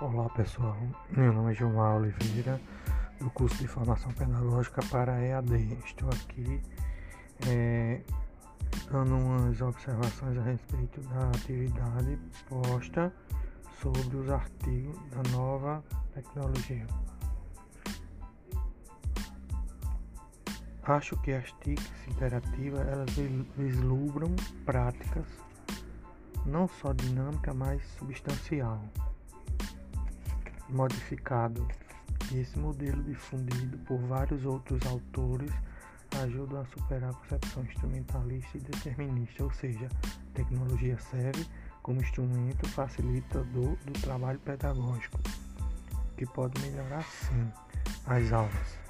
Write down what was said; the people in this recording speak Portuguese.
Olá pessoal, meu nome é João Oliveira, do curso de Formação Pedagógica para EAD. Estou aqui é, dando umas observações a respeito da atividade posta sobre os artigos da nova tecnologia. Acho que as TICs interativas elas vislumbram práticas não só dinâmica, mas substancial modificado. Esse modelo, difundido por vários outros autores, ajuda a superar a concepção instrumentalista e determinista, ou seja, a tecnologia serve como instrumento facilitador do trabalho pedagógico, que pode melhorar sim as aulas.